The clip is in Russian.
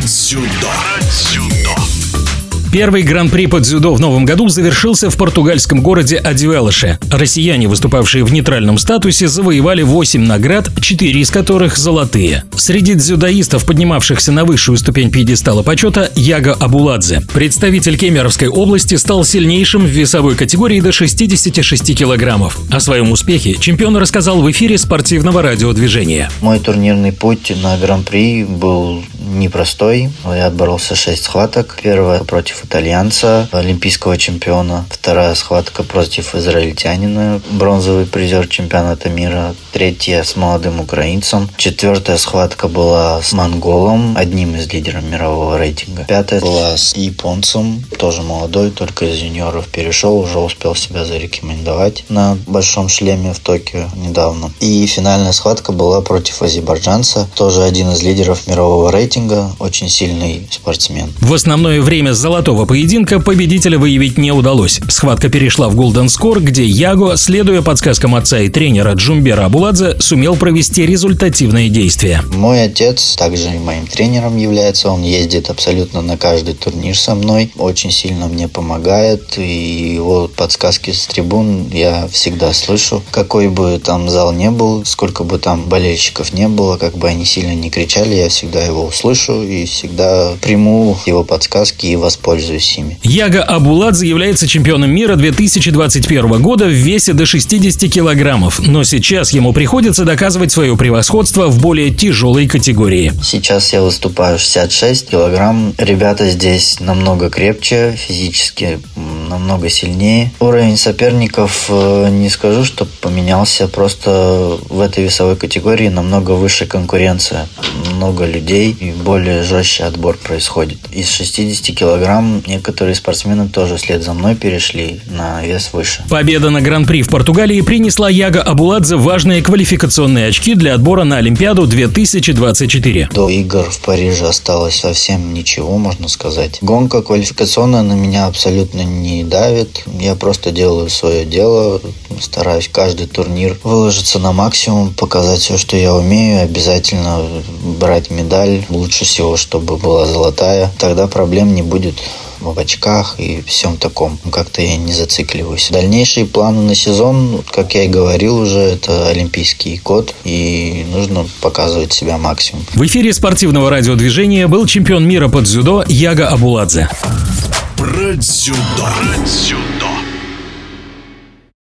Брать сюда. Первый гран-при по дзюдо в новом году завершился в португальском городе Адивелыше. Россияне, выступавшие в нейтральном статусе, завоевали 8 наград, 4 из которых золотые. Среди дзюдоистов, поднимавшихся на высшую ступень пьедестала почета, Яго Абуладзе. Представитель Кемеровской области стал сильнейшим в весовой категории до 66 килограммов. О своем успехе чемпион рассказал в эфире спортивного радиодвижения. Мой турнирный путь на гран-при был непростой. Я отборолся 6 схваток. Первая против итальянца, олимпийского чемпиона. Вторая схватка против израильтянина, бронзовый призер чемпионата мира. Третья с молодым украинцем. Четвертая схватка была с монголом, одним из лидеров мирового рейтинга. Пятая была с японцем, тоже молодой, только из юниоров перешел, уже успел себя зарекомендовать на большом шлеме в Токио недавно. И финальная схватка была против азербайджанца, тоже один из лидеров мирового рейтинга, очень сильный спортсмен. В основное время золотого поединка победителя выявить не удалось. Схватка перешла в Golden Score, где Яго, следуя подсказкам отца и тренера Джумбера Абуладзе, сумел провести результативные действия. Мой отец также моим тренером является, он ездит абсолютно на каждый турнир со мной, очень сильно мне помогает, и его подсказки с трибун я всегда слышу. Какой бы там зал не был, сколько бы там болельщиков не было, как бы они сильно не кричали, я всегда его услышу и всегда приму его подсказки и воспользуюсь ими. Яга Абуладзе является чемпионом мира 2021 года в весе до 60 килограммов, но сейчас ему приходится доказывать свое превосходство в более тяжелой категории. Сейчас я выступаю 66 килограмм. Ребята здесь намного крепче, физически намного сильнее. Уровень соперников э, не скажу, что поменялся, просто в этой весовой категории намного выше конкуренция. Много людей и более жестче отбор происходит. Из 60 килограмм некоторые спортсмены тоже вслед за мной перешли на вес выше. Победа на Гран-при в Португалии принесла Яга Абуладзе важные квалификационные очки для отбора на Олимпиаду 2024. До игр в Париже осталось совсем ничего, можно сказать. Гонка квалификационная на меня абсолютно не давит. Я просто делаю свое дело, стараюсь каждый турнир выложиться на максимум, показать все, что я умею, обязательно брать медаль. Лучше всего, чтобы была золотая. Тогда проблем не будет в очках и всем таком. Как-то я не зацикливаюсь. Дальнейшие планы на сезон, как я и говорил уже, это олимпийский год, и нужно показывать себя максимум. В эфире спортивного радиодвижения был чемпион мира по дзюдо Яга Абуладзе. Брать сюда. Брать сюда.